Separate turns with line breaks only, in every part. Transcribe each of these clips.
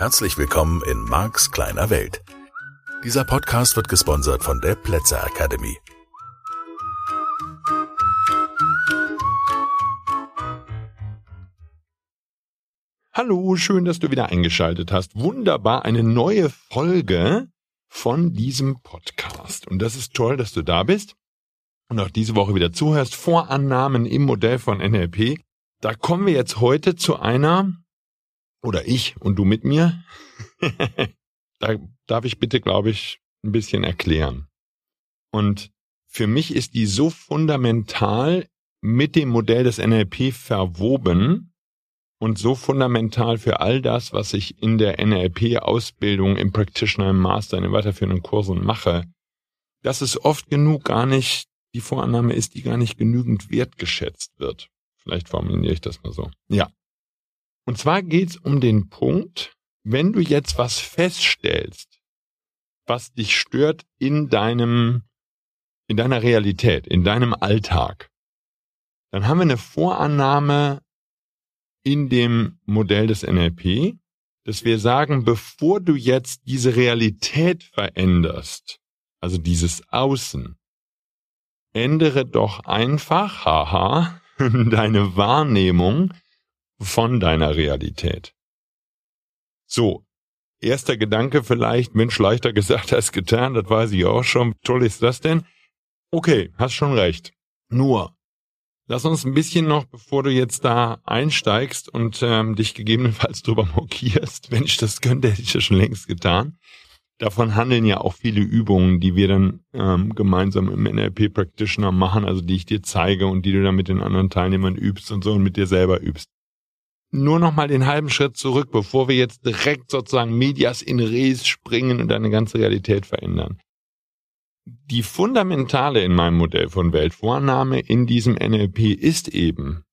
Herzlich willkommen in Marks kleiner Welt. Dieser Podcast wird gesponsert von der Plätzer Academy.
Hallo, schön, dass du wieder eingeschaltet hast. Wunderbar, eine neue Folge von diesem Podcast. Und das ist toll, dass du da bist und auch diese Woche wieder zuhörst. Vorannahmen im Modell von NLP. Da kommen wir jetzt heute zu einer oder ich und du mit mir, da darf ich bitte, glaube ich, ein bisschen erklären. Und für mich ist die so fundamental mit dem Modell des NLP verwoben und so fundamental für all das, was ich in der NLP-Ausbildung, im Practitioner, im Master, in den weiterführenden Kursen mache, dass es oft genug gar nicht die Vorannahme ist, die gar nicht genügend wertgeschätzt wird. Vielleicht formuliere ich das mal so. Ja, und zwar geht's um den Punkt, wenn du jetzt was feststellst, was dich stört in deinem, in deiner Realität, in deinem Alltag, dann haben wir eine Vorannahme in dem Modell des NLP, dass wir sagen, bevor du jetzt diese Realität veränderst, also dieses Außen, ändere doch einfach, haha, deine Wahrnehmung von deiner Realität. So, erster Gedanke vielleicht, Mensch, leichter gesagt als getan, das weiß ich auch schon. Toll ist das denn? Okay, hast schon recht. Nur, lass uns ein bisschen noch, bevor du jetzt da einsteigst und ähm, dich gegebenenfalls drüber mokierst, wenn ich das könnte, hätte ich das schon längst getan. Davon handeln ja auch viele Übungen, die wir dann ähm, gemeinsam im NLP Practitioner machen, also die ich dir zeige und die du dann mit den anderen Teilnehmern übst und so und mit dir selber übst nur noch mal den halben Schritt zurück, bevor wir jetzt direkt sozusagen Medias in Res springen und deine ganze Realität verändern. Die fundamentale in meinem Modell von Weltvornahme in diesem NLP ist eben,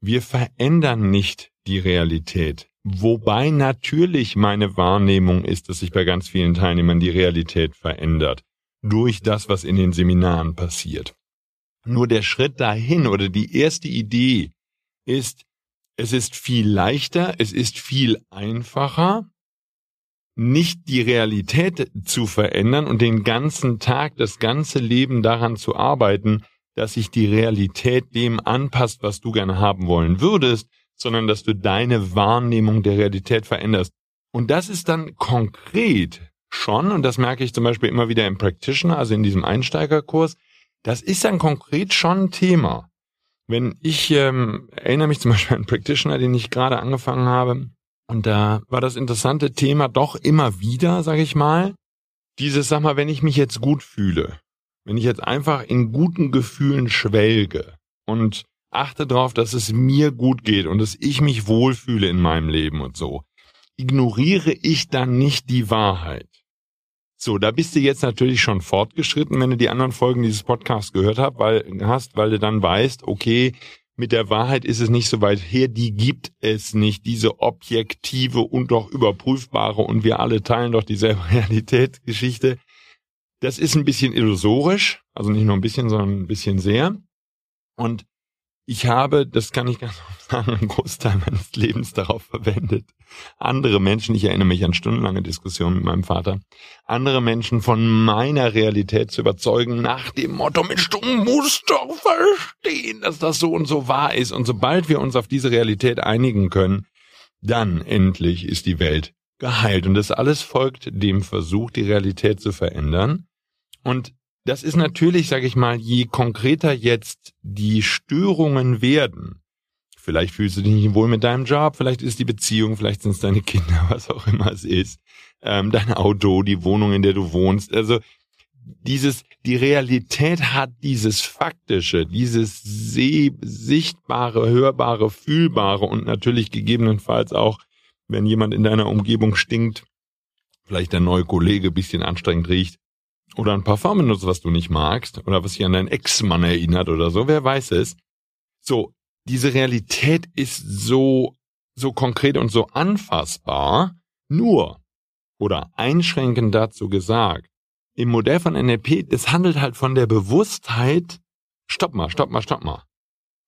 wir verändern nicht die Realität. Wobei natürlich meine Wahrnehmung ist, dass sich bei ganz vielen Teilnehmern die Realität verändert. Durch das, was in den Seminaren passiert. Nur der Schritt dahin oder die erste Idee ist, es ist viel leichter, es ist viel einfacher, nicht die Realität zu verändern und den ganzen Tag, das ganze Leben daran zu arbeiten, dass sich die Realität dem anpasst, was du gerne haben wollen würdest, sondern dass du deine Wahrnehmung der Realität veränderst. Und das ist dann konkret schon, und das merke ich zum Beispiel immer wieder im Practitioner, also in diesem Einsteigerkurs, das ist dann konkret schon ein Thema. Wenn ich ähm, erinnere mich zum Beispiel an einen Practitioner, den ich gerade angefangen habe, und da war das interessante Thema doch immer wieder, sage ich mal, dieses, sag mal, wenn ich mich jetzt gut fühle, wenn ich jetzt einfach in guten Gefühlen schwelge und achte darauf, dass es mir gut geht und dass ich mich wohlfühle in meinem Leben und so, ignoriere ich dann nicht die Wahrheit. So, da bist du jetzt natürlich schon fortgeschritten, wenn du die anderen Folgen dieses Podcasts gehört hast, weil, hast, weil du dann weißt, okay, mit der Wahrheit ist es nicht so weit her, die gibt es nicht, diese objektive und doch überprüfbare und wir alle teilen doch dieselbe Realitätsgeschichte. Das ist ein bisschen illusorisch, also nicht nur ein bisschen, sondern ein bisschen sehr. Und ich habe, das kann ich ganz sagen, einen Großteil meines Lebens darauf verwendet, andere Menschen, ich erinnere mich an stundenlange Diskussionen mit meinem Vater, andere Menschen von meiner Realität zu überzeugen, nach dem Motto, Mensch, du musst doch verstehen, dass das so und so wahr ist. Und sobald wir uns auf diese Realität einigen können, dann endlich ist die Welt geheilt. Und das alles folgt dem Versuch, die Realität zu verändern. Und das ist natürlich, sage ich mal, je konkreter jetzt die Störungen werden, vielleicht fühlst du dich nicht wohl mit deinem Job, vielleicht ist die Beziehung, vielleicht sind es deine Kinder, was auch immer es ist, ähm, dein Auto, die Wohnung, in der du wohnst. Also dieses, die Realität hat dieses Faktische, dieses seh sichtbare, hörbare, fühlbare und natürlich gegebenenfalls auch, wenn jemand in deiner Umgebung stinkt, vielleicht der neue Kollege bisschen anstrengend riecht, oder ein Parfum benutzt, was du nicht magst oder was dich an deinen Ex-Mann erinnert oder so, wer weiß es. So, diese Realität ist so, so konkret und so anfassbar, nur oder einschränkend dazu gesagt, im Modell von NLP, es handelt halt von der Bewusstheit, stopp mal, stopp mal, stopp mal.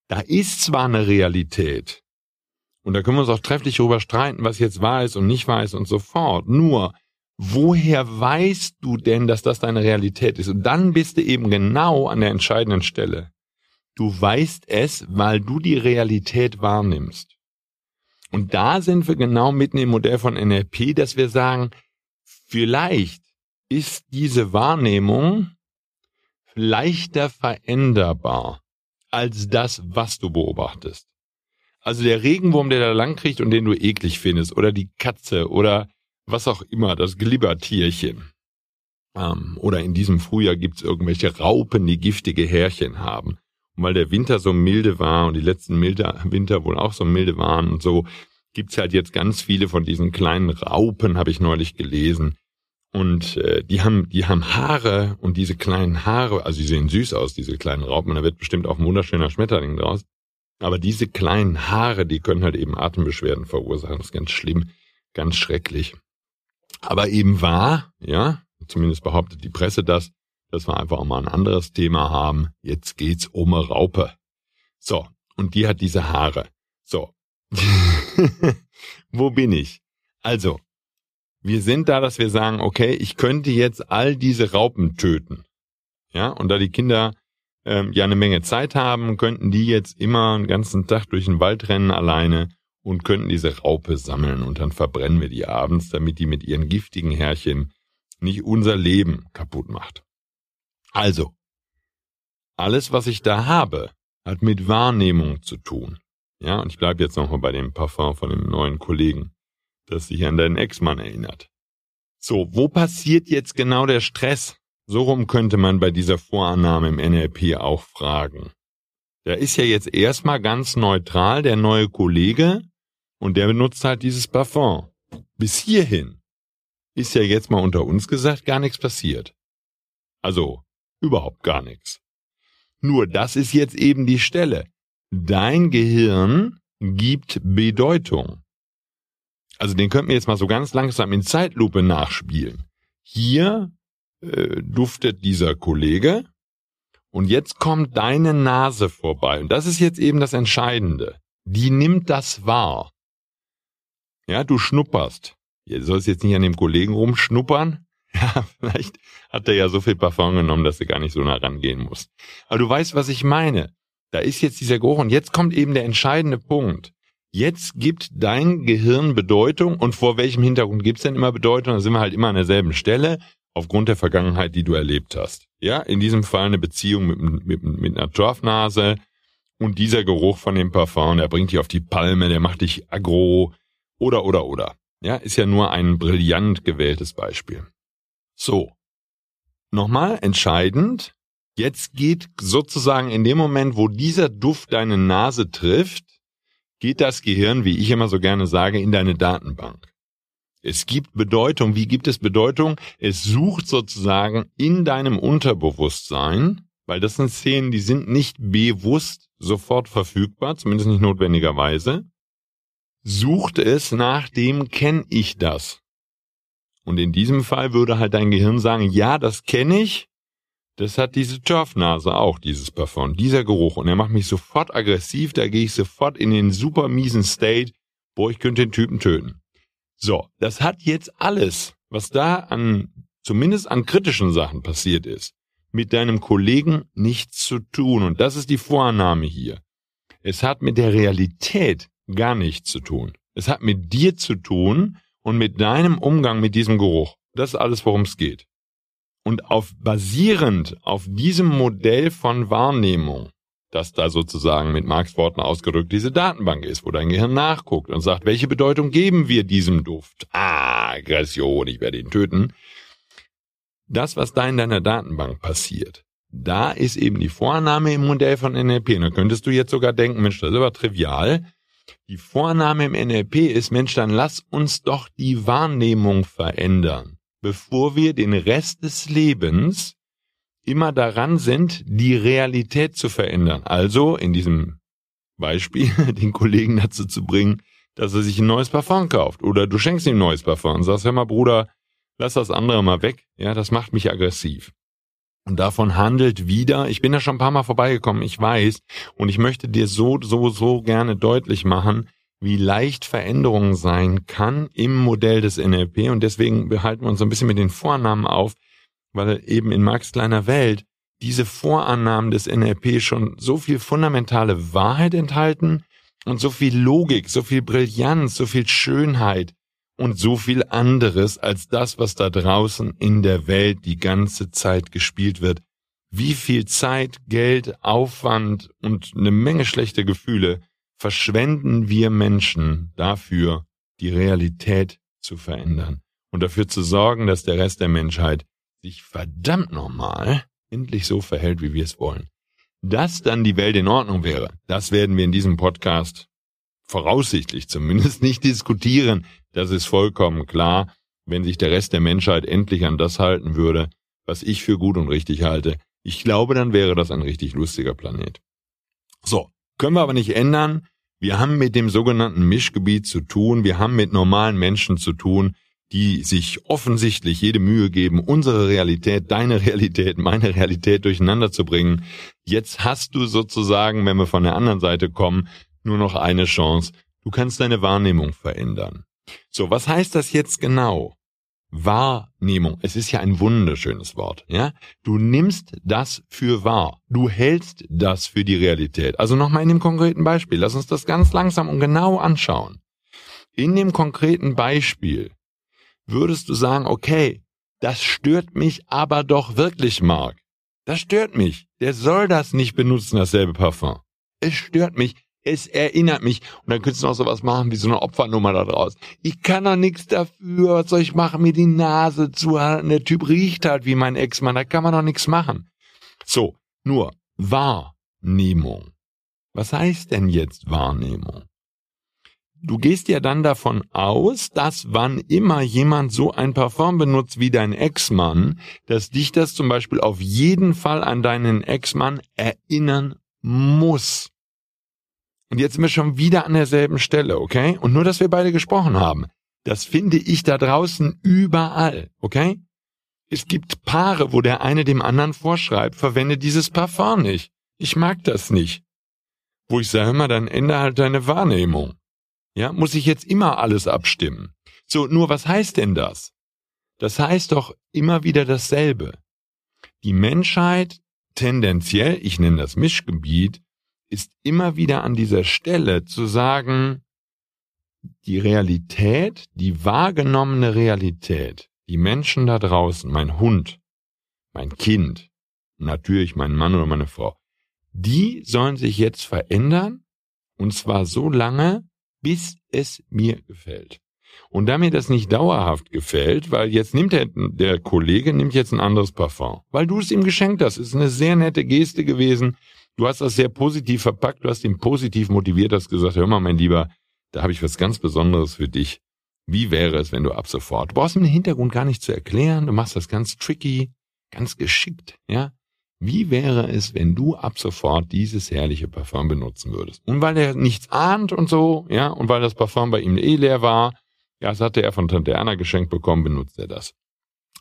Da ist zwar eine Realität, Und da können wir uns auch trefflich darüber streiten, was jetzt wahr ist und nicht wahr ist und so fort. Nur, woher weißt du denn, dass das deine Realität ist? Und dann bist du eben genau an der entscheidenden Stelle. Du weißt es, weil du die Realität wahrnimmst. Und da sind wir genau mitten im Modell von NLP, dass wir sagen, vielleicht ist diese Wahrnehmung leichter veränderbar als das, was du beobachtest. Also der Regenwurm, der da lang kriegt und den du eklig findest, oder die Katze oder was auch immer, das Glibbertierchen. Ähm, oder in diesem Frühjahr gibt's irgendwelche Raupen, die giftige Härchen haben. Und weil der Winter so milde war und die letzten milde, Winter wohl auch so milde waren und so, gibt's halt jetzt ganz viele von diesen kleinen Raupen, habe ich neulich gelesen. Und äh, die haben, die haben Haare und diese kleinen Haare, also die sehen süß aus, diese kleinen Raupen. Da wird bestimmt auch ein wunderschöner Schmetterling draus. Aber diese kleinen Haare, die können halt eben Atembeschwerden verursachen. Das ist ganz schlimm, ganz schrecklich. Aber eben wahr, ja, zumindest behauptet die Presse das, dass wir einfach auch mal ein anderes Thema haben. Jetzt geht's um eine Raupe. So, und die hat diese Haare. So. Wo bin ich? Also, wir sind da, dass wir sagen, okay, ich könnte jetzt all diese Raupen töten. Ja, und da die Kinder ähm, ja eine Menge Zeit haben, könnten die jetzt immer einen ganzen Tag durch den Wald rennen alleine und könnten diese Raupe sammeln und dann verbrennen wir die abends, damit die mit ihren giftigen Härchen nicht unser Leben kaputt macht. Also, alles, was ich da habe, hat mit Wahrnehmung zu tun. Ja, und ich bleibe jetzt nochmal bei dem Parfum von dem neuen Kollegen, das sich an deinen Ex-Mann erinnert. So, wo passiert jetzt genau der Stress? So rum könnte man bei dieser Vorannahme im NLP auch fragen. Da ist ja jetzt erstmal ganz neutral der neue Kollege und der benutzt halt dieses Parfum. Bis hierhin ist ja jetzt mal unter uns gesagt gar nichts passiert. Also überhaupt gar nichts. Nur das ist jetzt eben die Stelle. Dein Gehirn gibt Bedeutung. Also den könnten wir jetzt mal so ganz langsam in Zeitlupe nachspielen. Hier äh, duftet dieser Kollege und jetzt kommt deine Nase vorbei. Und das ist jetzt eben das Entscheidende. Die nimmt das wahr. Ja, du schnupperst. Du sollst jetzt nicht an dem Kollegen rumschnuppern. Ja, vielleicht hat er ja so viel Parfum genommen, dass du gar nicht so nah rangehen musst. Aber du weißt, was ich meine. Da ist jetzt dieser Geruch und jetzt kommt eben der entscheidende Punkt. Jetzt gibt dein Gehirn Bedeutung und vor welchem Hintergrund gibt's denn immer Bedeutung? Da sind wir halt immer an derselben Stelle aufgrund der Vergangenheit, die du erlebt hast. Ja, in diesem Fall eine Beziehung mit, mit, mit einer Torfnase und dieser Geruch von dem Parfum, der bringt dich auf die Palme, der macht dich aggro oder, oder, oder. Ja, ist ja nur ein brillant gewähltes Beispiel. So. Nochmal entscheidend. Jetzt geht sozusagen in dem Moment, wo dieser Duft deine Nase trifft, geht das Gehirn, wie ich immer so gerne sage, in deine Datenbank. Es gibt Bedeutung. Wie gibt es Bedeutung? Es sucht sozusagen in deinem Unterbewusstsein, weil das sind Szenen, die sind nicht bewusst sofort verfügbar, zumindest nicht notwendigerweise, sucht es nach dem kenne ich das. Und in diesem Fall würde halt dein Gehirn sagen, ja, das kenne ich. Das hat diese Turfnase auch, dieses Parfum, dieser Geruch. Und er macht mich sofort aggressiv, da gehe ich sofort in den super miesen State, wo ich könnte den Typen töten. So, das hat jetzt alles, was da an, zumindest an kritischen Sachen passiert ist, mit deinem Kollegen nichts zu tun. Und das ist die Vorannahme hier. Es hat mit der Realität gar nichts zu tun. Es hat mit dir zu tun und mit deinem Umgang mit diesem Geruch. Das ist alles, worum es geht. Und auf basierend auf diesem Modell von Wahrnehmung dass da sozusagen mit Marx Worten ausgedrückt diese Datenbank ist, wo dein Gehirn nachguckt und sagt, welche Bedeutung geben wir diesem Duft? Ah, Aggression, ich werde ihn töten. Das, was da in deiner Datenbank passiert, da ist eben die Vornahme im Modell von NLP. Und da könntest du jetzt sogar denken, Mensch, das ist aber trivial. Die Vornahme im NLP ist, Mensch, dann lass uns doch die Wahrnehmung verändern, bevor wir den Rest des Lebens immer daran sind, die Realität zu verändern. Also in diesem Beispiel den Kollegen dazu zu bringen, dass er sich ein neues Parfum kauft. Oder du schenkst ihm ein neues Parfum und sagst, hör mal, Bruder, lass das andere mal weg. Ja, das macht mich aggressiv. Und davon handelt wieder, ich bin da schon ein paar Mal vorbeigekommen, ich weiß, und ich möchte dir so, so, so gerne deutlich machen, wie leicht Veränderung sein kann im Modell des NLP und deswegen behalten wir uns so ein bisschen mit den Vornamen auf, weil eben in Marx kleiner Welt diese Vorannahmen des NLP schon so viel fundamentale Wahrheit enthalten und so viel Logik, so viel Brillanz, so viel Schönheit und so viel anderes als das, was da draußen in der Welt die ganze Zeit gespielt wird. Wie viel Zeit, Geld, Aufwand und eine Menge schlechter Gefühle verschwenden wir Menschen dafür, die Realität zu verändern und dafür zu sorgen, dass der Rest der Menschheit sich verdammt normal endlich so verhält, wie wir es wollen. Dass dann die Welt in Ordnung wäre, das werden wir in diesem Podcast voraussichtlich zumindest nicht diskutieren. Das ist vollkommen klar. Wenn sich der Rest der Menschheit endlich an das halten würde, was ich für gut und richtig halte, ich glaube, dann wäre das ein richtig lustiger Planet. So, können wir aber nicht ändern. Wir haben mit dem sogenannten Mischgebiet zu tun. Wir haben mit normalen Menschen zu tun, die sich offensichtlich jede Mühe geben, unsere Realität, deine Realität, meine Realität durcheinander zu bringen. Jetzt hast du sozusagen, wenn wir von der anderen Seite kommen, nur noch eine Chance. Du kannst deine Wahrnehmung verändern. So, was heißt das jetzt genau? Wahrnehmung. Es ist ja ein wunderschönes Wort, ja? Du nimmst das für wahr. Du hältst das für die Realität. Also nochmal in dem konkreten Beispiel. Lass uns das ganz langsam und genau anschauen. In dem konkreten Beispiel würdest du sagen, okay, das stört mich aber doch wirklich, Mark. Das stört mich. Der soll das nicht benutzen, dasselbe Parfum. Es stört mich. Es erinnert mich. Und dann könntest du noch sowas machen wie so eine Opfernummer da draus. Ich kann doch nichts dafür. Was soll ich machen? Mir die Nase zuhalten. Der Typ riecht halt wie mein Ex-Mann. Da kann man doch nichts machen. So, nur Wahrnehmung. Was heißt denn jetzt Wahrnehmung? Du gehst ja dann davon aus, dass wann immer jemand so ein Parfum benutzt wie dein Ex-Mann, dass dich das zum Beispiel auf jeden Fall an deinen Ex-Mann erinnern muss. Und jetzt sind wir schon wieder an derselben Stelle, okay? Und nur, dass wir beide gesprochen haben. Das finde ich da draußen überall, okay? Es gibt Paare, wo der eine dem anderen vorschreibt, verwende dieses Parfum nicht. Ich mag das nicht. Wo ich sage, immer, dann ändere halt deine Wahrnehmung. Ja, muss ich jetzt immer alles abstimmen? So, nur was heißt denn das? Das heißt doch immer wieder dasselbe. Die Menschheit tendenziell, ich nenne das Mischgebiet, ist immer wieder an dieser Stelle zu sagen, die Realität, die wahrgenommene Realität, die Menschen da draußen, mein Hund, mein Kind, natürlich mein Mann oder meine Frau, die sollen sich jetzt verändern, und zwar so lange, bis es mir gefällt. Und da mir das nicht dauerhaft gefällt, weil jetzt nimmt der, der Kollege nimmt jetzt ein anderes Parfum, weil du es ihm geschenkt hast, ist eine sehr nette Geste gewesen. Du hast das sehr positiv verpackt, du hast ihn positiv motiviert, hast gesagt, hör mal, mein Lieber, da habe ich was ganz Besonderes für dich. Wie wäre es, wenn du ab sofort, du brauchst ihm den Hintergrund gar nicht zu erklären, du machst das ganz tricky, ganz geschickt, ja? Wie wäre es, wenn du ab sofort dieses herrliche Parfum benutzen würdest? Und weil er nichts ahnt und so, ja, und weil das Parfum bei ihm eh leer war, ja, das hatte er von Tante Erna geschenkt bekommen, benutzt er das.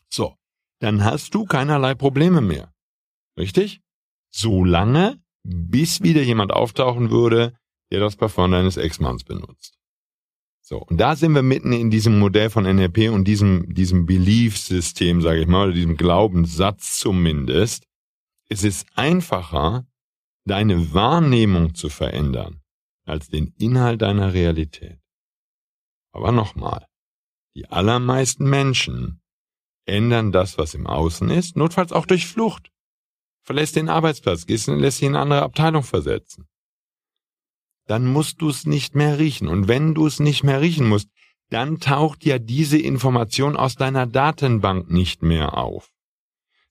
So, dann hast du keinerlei Probleme mehr. Richtig? So lange, bis wieder jemand auftauchen würde, der das Parfum deines Ex-Manns benutzt. So, und da sind wir mitten in diesem Modell von NLP und diesem, diesem Belief-System, sage ich mal, oder diesem Glaubenssatz zumindest, es ist einfacher, deine Wahrnehmung zu verändern, als den Inhalt deiner Realität. Aber nochmal, die allermeisten Menschen ändern das, was im Außen ist, notfalls auch durch Flucht. Verlässt den Arbeitsplatz, gehst lässt dich in eine andere Abteilung versetzen. Dann musst du es nicht mehr riechen. Und wenn du es nicht mehr riechen musst, dann taucht ja diese Information aus deiner Datenbank nicht mehr auf.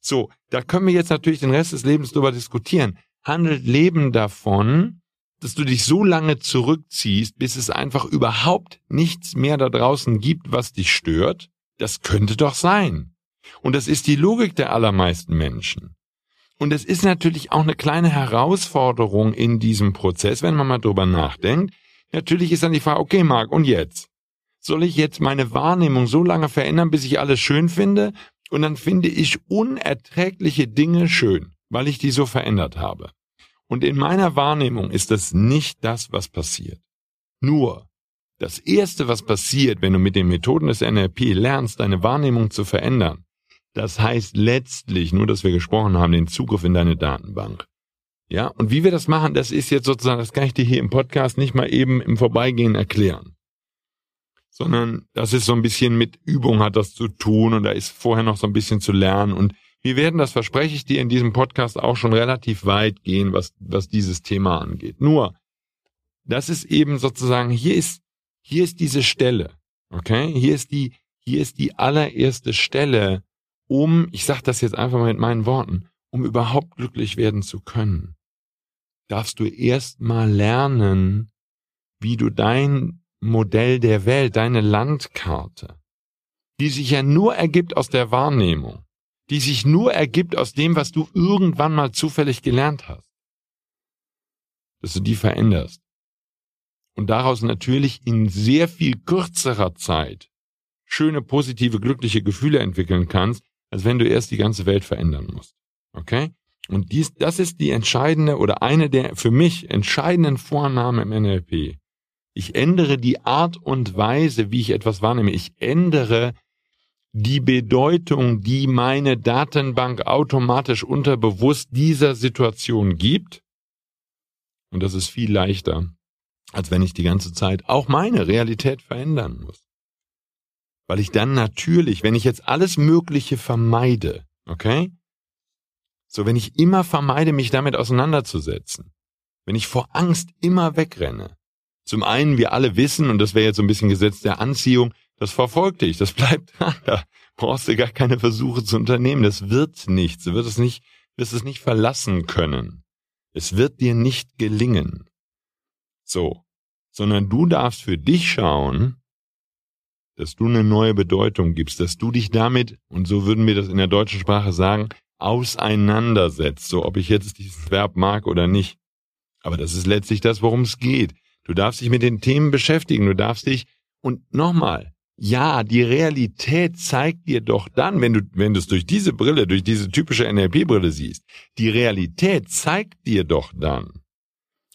So, da können wir jetzt natürlich den Rest des Lebens drüber diskutieren. Handelt Leben davon, dass du dich so lange zurückziehst, bis es einfach überhaupt nichts mehr da draußen gibt, was dich stört? Das könnte doch sein. Und das ist die Logik der allermeisten Menschen. Und es ist natürlich auch eine kleine Herausforderung in diesem Prozess, wenn man mal drüber nachdenkt. Natürlich ist dann die Frage, okay, Marc, und jetzt? Soll ich jetzt meine Wahrnehmung so lange verändern, bis ich alles schön finde? Und dann finde ich unerträgliche Dinge schön, weil ich die so verändert habe. Und in meiner Wahrnehmung ist das nicht das, was passiert. Nur, Das erste, was passiert, wenn du mit den Methoden des NLP lernst, deine Wahrnehmung zu verändern, das heißt letztlich, nur dass wir gesprochen haben, den Zugriff in deine Datenbank. Ja, und wie wir das machen, das ist jetzt sozusagen, das kann ich dir hier im Podcast nicht mal eben im Vorbeigehen erklären. Sondern das ist so ein bisschen mit Übung hat das zu tun und da ist vorher noch so ein bisschen zu lernen und wir werden, das verspreche ich dir, in diesem Podcast auch schon relativ weit gehen, was, was dieses Thema angeht. Nur, das ist eben sozusagen, hier ist, hier ist diese Stelle, okay? Hier ist die, hier ist die allererste Stelle, um, ich sage das jetzt einfach mal mit meinen Worten, um überhaupt glücklich werden zu können darfst du erst mal lernen, wie du dein Modell der Welt, deine Landkarte, die sich ja nur ergibt aus der Wahrnehmung, die sich nur ergibt aus dem, was du irgendwann mal zufällig gelernt hast, dass du die veränderst. Und daraus natürlich in sehr viel kürzerer Zeit schöne, positive, glückliche Gefühle entwickeln kannst, als wenn du erst die ganze Welt verändern musst. Okay? Und dies, das ist die entscheidende oder eine der für mich entscheidenden Vornamen im NLP. Ich ändere die Art und Weise, wie ich etwas wahrnehme. Ich ändere die Bedeutung, die meine Datenbank automatisch unterbewusst dieser Situation gibt. Und das ist viel leichter, als wenn ich die ganze Zeit auch meine Realität verändern muss. Weil ich dann natürlich, wenn ich jetzt alles Mögliche vermeide, okay, so, wenn ich immer vermeide, mich damit auseinanderzusetzen, wenn ich vor Angst immer wegrenne. Zum einen, wir alle wissen, und das wäre jetzt so ein bisschen Gesetz der Anziehung, das verfolgt dich, das bleibt da, da brauchst du gar keine Versuche zu unternehmen, das wird nichts, du wirst es nicht, wirst es nicht verlassen können. Es wird dir nicht gelingen. So, sondern du darfst für dich schauen, dass du eine neue Bedeutung gibst, dass du dich damit, und so würden wir das in der deutschen Sprache sagen, auseinandersetzt, so ob ich jetzt dieses Verb mag oder nicht. Aber das ist letztlich das, worum es geht. Du darfst dich mit den Themen beschäftigen, du darfst dich, und nochmal, ja, die Realität zeigt dir doch dann, wenn du, wenn du es durch diese Brille, durch diese typische NLP-Brille siehst, die Realität zeigt dir doch dann,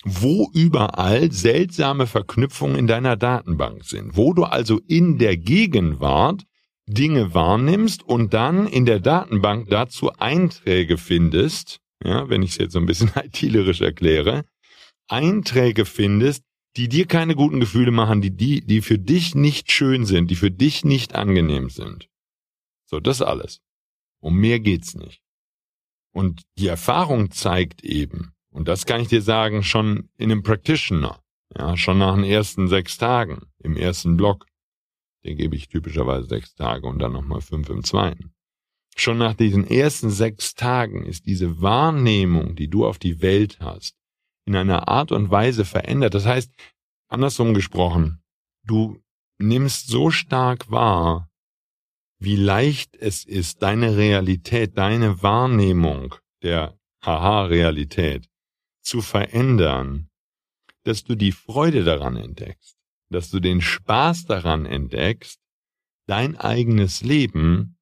wo überall seltsame Verknüpfungen in deiner Datenbank sind, wo du also in der Gegenwart Dinge wahrnimmst und dann in der Datenbank dazu Einträge findest, ja, wenn ich es jetzt so ein bisschen itilierisch erkläre, Einträge findest, die dir keine guten Gefühle machen, die, die, die für dich nicht schön sind, die für dich nicht angenehm sind. So, das alles. Um mehr geht's nicht. Und die Erfahrung zeigt eben, und das kann ich dir sagen, schon in einem Practitioner, ja, schon nach den ersten sechs Tagen, im ersten Block, den gebe ich typischerweise sechs Tage und dann nochmal fünf im zweiten. Schon nach diesen ersten sechs Tagen ist diese Wahrnehmung, die du auf die Welt hast, in einer Art und Weise verändert. Das heißt, andersrum gesprochen, du nimmst so stark wahr, wie leicht es ist, deine Realität, deine Wahrnehmung der Haha-Realität zu verändern, dass du die Freude daran entdeckst dass du den Spaß daran entdeckst, dein eigenes Leben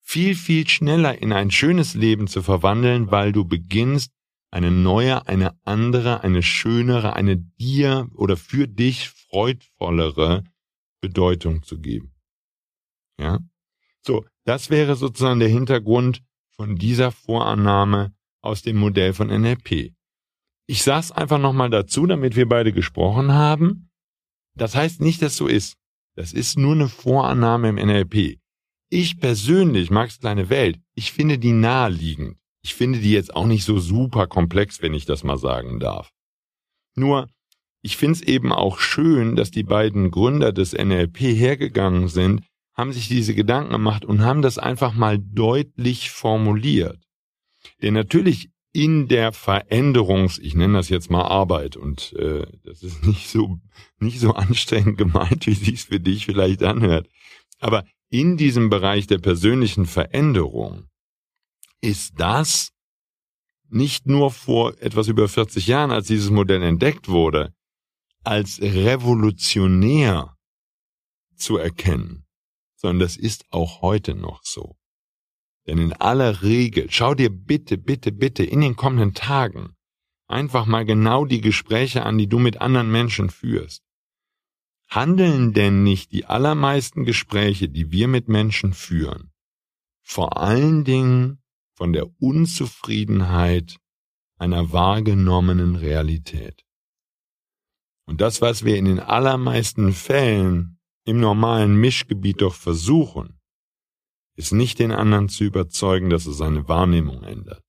viel, viel schneller in ein schönes Leben zu verwandeln, weil du beginnst, eine neue, eine andere, eine schönere, eine dir oder für dich freudvollere Bedeutung zu geben. Ja? So, das wäre sozusagen der Hintergrund von dieser Vorannahme aus dem Modell von NLP. Ich sag's einfach nochmal dazu, damit wir beide gesprochen haben. Das heißt nicht, dass so ist. Das ist nur eine Vorannahme im NLP. Ich persönlich, Max Kleine Welt, ich finde die naheliegend. Ich finde die jetzt auch nicht so super komplex, wenn ich das mal sagen darf. Nur, ich finde es eben auch schön, dass die beiden Gründer des NLP hergegangen sind, haben sich diese Gedanken gemacht und haben das einfach mal deutlich formuliert. Denn natürlich in der Veränderungs, ich nenne das jetzt mal Arbeit und äh, das ist nicht so nicht so anstrengend gemeint, wie sich's für dich vielleicht anhört, aber in diesem Bereich der persönlichen Veränderung ist das nicht nur vor etwas über 40 Jahren, als dieses Modell entdeckt wurde, als revolutionär zu erkennen, sondern das ist auch heute noch so. Denn in aller Regel, schau dir bitte, bitte, bitte in den kommenden Tagen einfach mal genau die Gespräche an, die du mit anderen Menschen führst. Handeln denn nicht die allermeisten Gespräche, die wir mit Menschen führen, vor allen Dingen von der Unzufriedenheit einer wahrgenommenen Realität? Und das, was wir in den allermeisten Fällen im normalen Mischgebiet doch versuchen, ist nicht den anderen zu überzeugen, dass er seine Wahrnehmung ändert,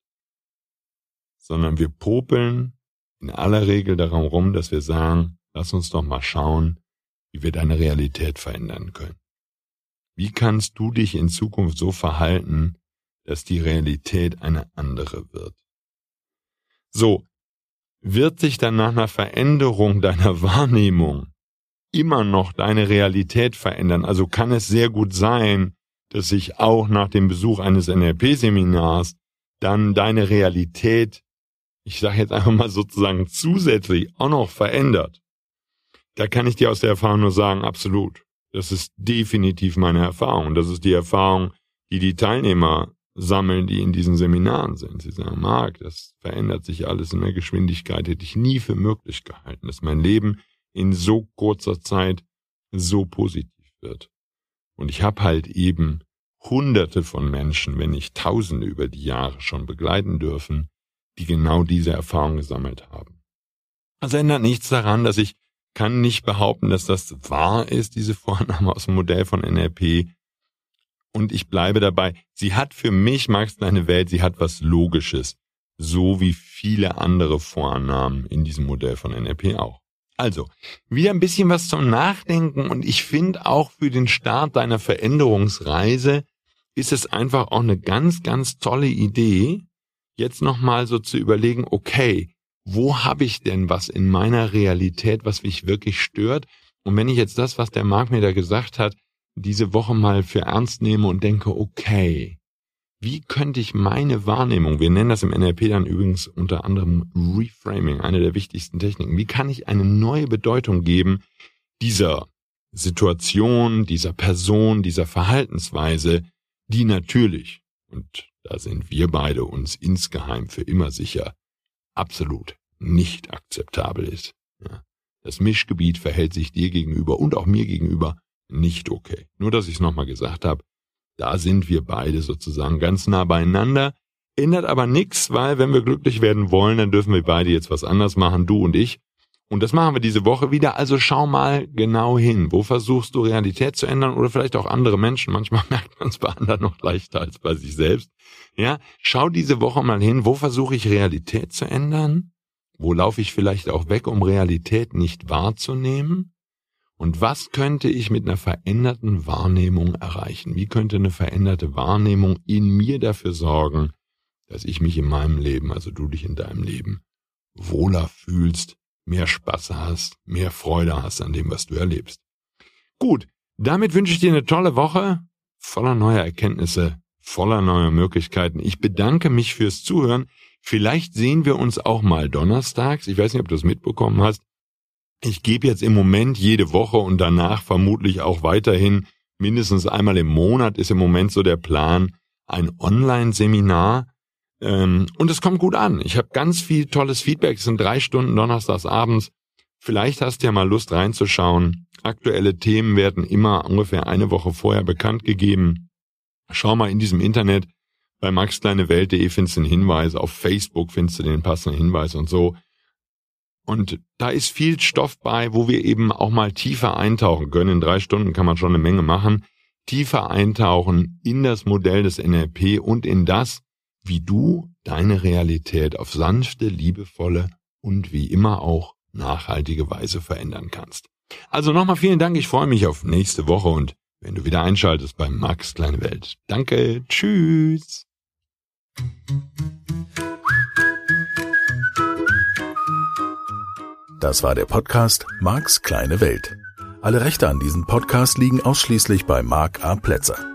sondern wir popeln in aller Regel darum rum, dass wir sagen, lass uns doch mal schauen, wie wir deine Realität verändern können. Wie kannst du dich in Zukunft so verhalten, dass die Realität eine andere wird? So, wird sich dann nach einer Veränderung deiner Wahrnehmung immer noch deine Realität verändern? Also kann es sehr gut sein, dass sich auch nach dem Besuch eines NLP-Seminars dann deine Realität, ich sage jetzt einfach mal sozusagen zusätzlich auch noch verändert. Da kann ich dir aus der Erfahrung nur sagen, absolut. Das ist definitiv meine Erfahrung. Das ist die Erfahrung, die die Teilnehmer sammeln, die in diesen Seminaren sind. Sie sagen, Marc, das verändert sich alles in der Geschwindigkeit, hätte ich nie für möglich gehalten, dass mein Leben in so kurzer Zeit so positiv wird. Und ich habe halt eben Hunderte von Menschen, wenn nicht Tausende über die Jahre schon begleiten dürfen, die genau diese Erfahrung gesammelt haben. Also ändert nichts daran, dass ich kann nicht behaupten, dass das wahr ist, diese Vorname aus dem Modell von NLP. Und ich bleibe dabei, sie hat für mich, magst du eine Welt, sie hat was Logisches. So wie viele andere Vornamen in diesem Modell von NLP auch. Also, wieder ein bisschen was zum Nachdenken und ich finde auch für den Start deiner Veränderungsreise ist es einfach auch eine ganz, ganz tolle Idee, jetzt nochmal so zu überlegen, okay, wo habe ich denn was in meiner Realität, was mich wirklich stört? Und wenn ich jetzt das, was der Marc mir da gesagt hat, diese Woche mal für ernst nehme und denke, okay, wie könnte ich meine Wahrnehmung, wir nennen das im NLP dann übrigens unter anderem Reframing, eine der wichtigsten Techniken, wie kann ich eine neue Bedeutung geben dieser Situation, dieser Person, dieser Verhaltensweise, die natürlich, und da sind wir beide uns insgeheim für immer sicher, absolut nicht akzeptabel ist. Ja. Das Mischgebiet verhält sich dir gegenüber und auch mir gegenüber nicht okay. Nur, dass ich es nochmal gesagt habe, da sind wir beide sozusagen ganz nah beieinander. Ändert aber nichts, weil wenn wir glücklich werden wollen, dann dürfen wir beide jetzt was anders machen, du und ich. Und das machen wir diese Woche wieder. Also schau mal genau hin. Wo versuchst du Realität zu ändern oder vielleicht auch andere Menschen? Manchmal merkt man es bei anderen noch leichter als bei sich selbst. Ja, schau diese Woche mal hin. Wo versuche ich Realität zu ändern? Wo laufe ich vielleicht auch weg, um Realität nicht wahrzunehmen? Und was könnte ich mit einer veränderten Wahrnehmung erreichen? Wie könnte eine veränderte Wahrnehmung in mir dafür sorgen, dass ich mich in meinem Leben, also du dich in deinem Leben, wohler fühlst, mehr Spaß hast, mehr Freude hast an dem, was du erlebst? Gut, damit wünsche ich dir eine tolle Woche, voller neuer Erkenntnisse, voller neuer Möglichkeiten. Ich bedanke mich fürs Zuhören. Vielleicht sehen wir uns auch mal donnerstags. Ich weiß nicht, ob du es mitbekommen hast. Ich gebe jetzt im Moment jede Woche und danach vermutlich auch weiterhin mindestens einmal im Monat ist im Moment so der Plan ein Online-Seminar. Ähm, und es kommt gut an. Ich habe ganz viel tolles Feedback. Es sind drei Stunden donnerstags abends. Vielleicht hast du ja mal Lust reinzuschauen. Aktuelle Themen werden immer ungefähr eine Woche vorher bekannt gegeben. Schau mal in diesem Internet. Bei maxkleinewelt.de findest du einen Hinweis. Auf Facebook findest du den passenden Hinweis und so. Und da ist viel Stoff bei, wo wir eben auch mal tiefer eintauchen können. In drei Stunden kann man schon eine Menge machen. Tiefer eintauchen in das Modell des NLP und in das, wie du deine Realität auf sanfte, liebevolle und wie immer auch nachhaltige Weise verändern kannst. Also nochmal vielen Dank. Ich freue mich auf nächste Woche und wenn du wieder einschaltest bei Max Kleine Welt. Danke. Tschüss.
Das war der Podcast Marks kleine Welt. Alle Rechte an diesem Podcast liegen ausschließlich bei Mark A. Plätzer.